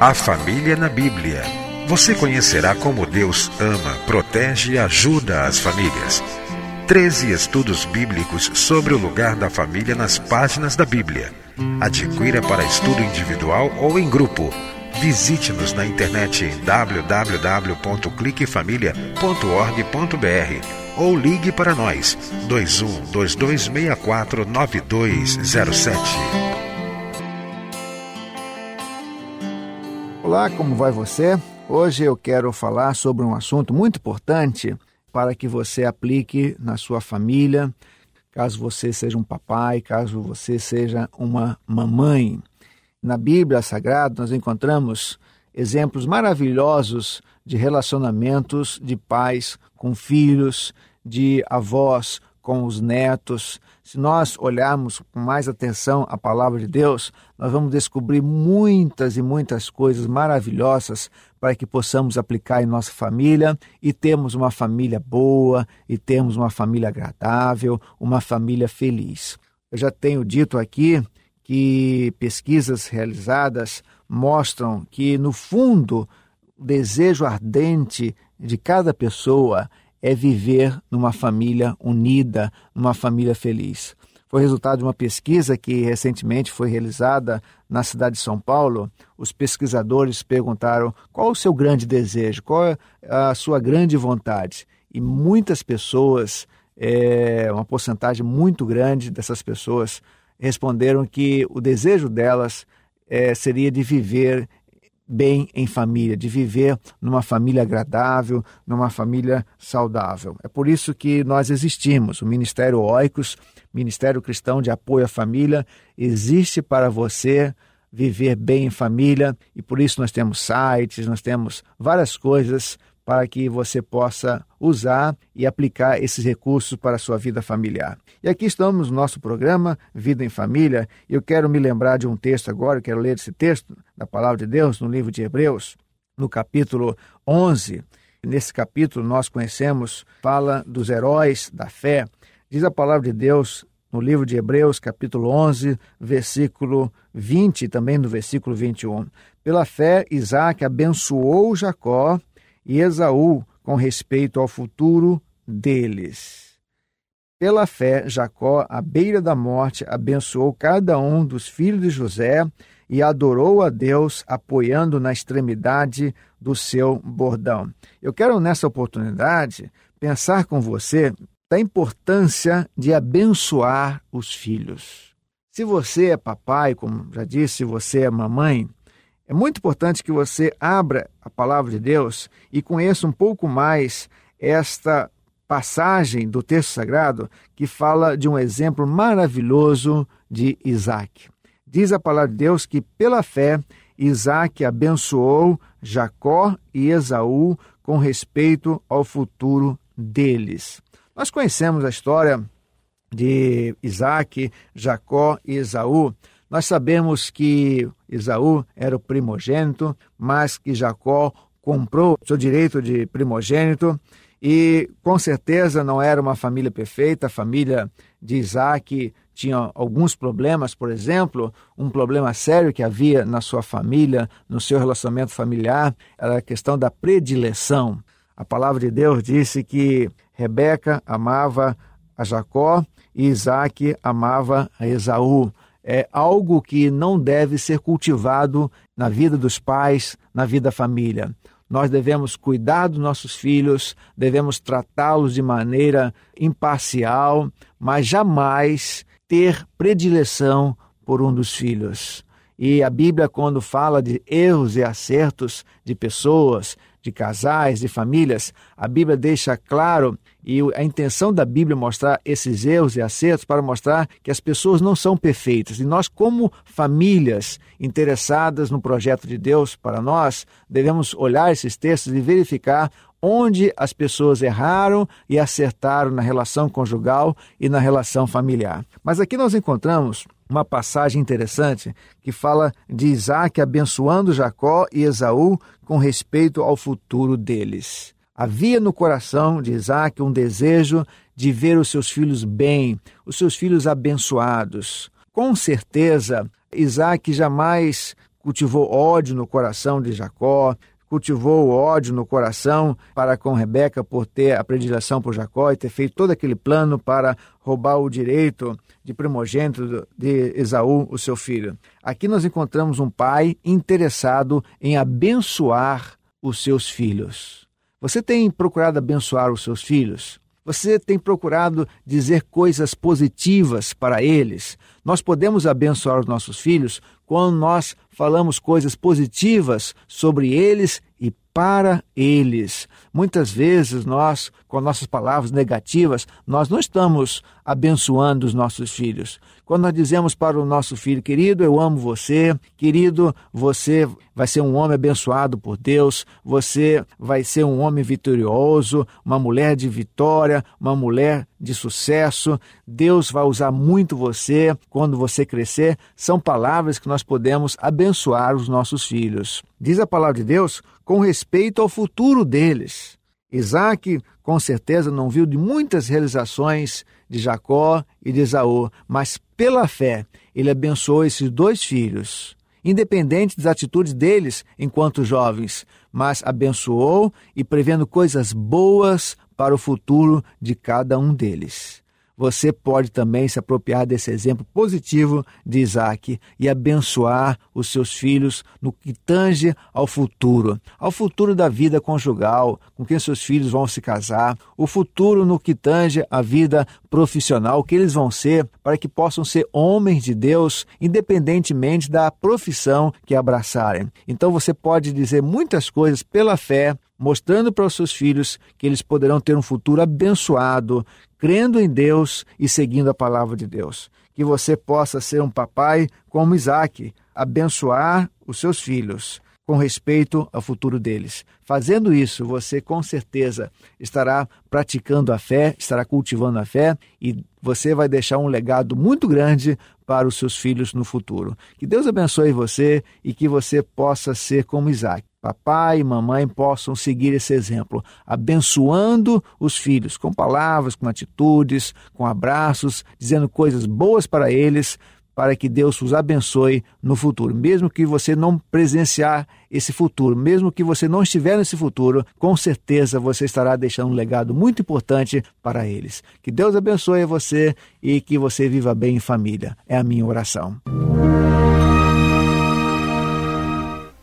A família na Bíblia. Você conhecerá como Deus ama, protege e ajuda as famílias. 13 estudos bíblicos sobre o lugar da família nas páginas da Bíblia. Adquira para estudo individual ou em grupo. Visite-nos na internet em www.cliquefamilia.org.br ou ligue para nós 21 2264 9207. Olá, como vai você? Hoje eu quero falar sobre um assunto muito importante para que você aplique na sua família, caso você seja um papai, caso você seja uma mamãe. Na Bíblia Sagrada nós encontramos exemplos maravilhosos de relacionamentos de pais com filhos, de avós com os netos. Se nós olharmos com mais atenção a palavra de Deus, nós vamos descobrir muitas e muitas coisas maravilhosas para que possamos aplicar em nossa família e termos uma família boa e termos uma família agradável, uma família feliz. Eu já tenho dito aqui que pesquisas realizadas mostram que, no fundo, o desejo ardente de cada pessoa é viver numa família unida, numa família feliz. Foi resultado de uma pesquisa que recentemente foi realizada na cidade de São Paulo. Os pesquisadores perguntaram qual o seu grande desejo, qual é a sua grande vontade. E muitas pessoas, é, uma porcentagem muito grande dessas pessoas, responderam que o desejo delas é, seria de viver bem em família, de viver numa família agradável, numa família saudável. É por isso que nós existimos. O Ministério Oicos, Ministério Cristão de Apoio à Família, existe para você viver bem em família e por isso nós temos sites, nós temos várias coisas para que você possa usar e aplicar esses recursos para a sua vida familiar. E aqui estamos no nosso programa Vida em Família. Eu quero me lembrar de um texto agora, eu quero ler esse texto da palavra de Deus no livro de Hebreus, no capítulo 11. Nesse capítulo nós conhecemos, fala dos heróis da fé. Diz a palavra de Deus no livro de Hebreus, capítulo 11, versículo 20 e também no versículo 21. Pela fé, Isaac abençoou Jacó e Esaú com respeito ao futuro deles. Pela fé, Jacó, à beira da morte, abençoou cada um dos filhos de José e adorou a Deus, apoiando na extremidade do seu bordão. Eu quero, nessa oportunidade, pensar com você da importância de abençoar os filhos. Se você é papai, como já disse, se você é mamãe, é muito importante que você abra a palavra de Deus e conheça um pouco mais esta passagem do texto sagrado que fala de um exemplo maravilhoso de Isaac. Diz a palavra de Deus que, pela fé, Isaac abençoou Jacó e Esaú com respeito ao futuro deles. Nós conhecemos a história de Isaac, Jacó e Esaú, nós sabemos que Esaú era o primogênito, mas que Jacó comprou seu direito de primogênito E com certeza não era uma família perfeita, a família de Isaac tinha alguns problemas, por exemplo, um problema sério que havia na sua família, no seu relacionamento familiar, era a questão da predileção. A palavra de Deus disse que Rebeca amava a Jacó e Isaac amava a Esaú. É algo que não deve ser cultivado na vida dos pais, na vida da família. Nós devemos cuidar dos nossos filhos, devemos tratá-los de maneira imparcial, mas jamais ter predileção por um dos filhos. E a Bíblia, quando fala de erros e acertos de pessoas, de casais, de famílias, a Bíblia deixa claro, e a intenção da Bíblia é mostrar esses erros e acertos para mostrar que as pessoas não são perfeitas. E nós, como famílias interessadas no projeto de Deus para nós, devemos olhar esses textos e verificar onde as pessoas erraram e acertaram na relação conjugal e na relação familiar. Mas aqui nós encontramos uma passagem interessante que fala de Isaac abençoando Jacó e Esaú com respeito ao futuro deles. Havia no coração de Isaac um desejo de ver os seus filhos bem, os seus filhos abençoados. Com certeza, Isaac jamais cultivou ódio no coração de Jacó, cultivou ódio no coração para com Rebeca por ter a predileção por Jacó e ter feito todo aquele plano para roubar o direito de primogênito de Esaú, o seu filho. Aqui nós encontramos um pai interessado em abençoar os seus filhos. Você tem procurado abençoar os seus filhos? Você tem procurado dizer coisas positivas para eles? Nós podemos abençoar os nossos filhos quando nós falamos coisas positivas sobre eles e para eles. Muitas vezes nós, com nossas palavras negativas, nós não estamos abençoando os nossos filhos. Quando nós dizemos para o nosso filho, querido, eu amo você, querido, você vai ser um homem abençoado por Deus, você vai ser um homem vitorioso, uma mulher de vitória, uma mulher de sucesso, Deus vai usar muito você quando você crescer, são palavras que nós podemos abençoar os nossos filhos. Diz a palavra de Deus com respeito ao futuro deles. Isaac, com certeza, não viu de muitas realizações de Jacó e de Esaú, mas pela fé ele abençoou esses dois filhos, independente das atitudes deles enquanto jovens, mas abençoou e prevendo coisas boas para o futuro de cada um deles você pode também se apropriar desse exemplo positivo de Isaac e abençoar os seus filhos no que tange ao futuro, ao futuro da vida conjugal, com quem seus filhos vão se casar, o futuro no que tange a vida profissional, que eles vão ser, para que possam ser homens de Deus, independentemente da profissão que abraçarem. Então você pode dizer muitas coisas pela fé, mostrando para os seus filhos que eles poderão ter um futuro abençoado, crendo em Deus e seguindo a palavra de Deus. Que você possa ser um papai como Isaac, abençoar os seus filhos com respeito ao futuro deles. Fazendo isso, você com certeza estará praticando a fé, estará cultivando a fé e você vai deixar um legado muito grande para os seus filhos no futuro. Que Deus abençoe você e que você possa ser como Isaac papai e mamãe possam seguir esse exemplo, abençoando os filhos com palavras, com atitudes, com abraços, dizendo coisas boas para eles, para que Deus os abençoe no futuro. Mesmo que você não presenciar esse futuro, mesmo que você não estiver nesse futuro, com certeza você estará deixando um legado muito importante para eles. Que Deus abençoe você e que você viva bem em família. É a minha oração.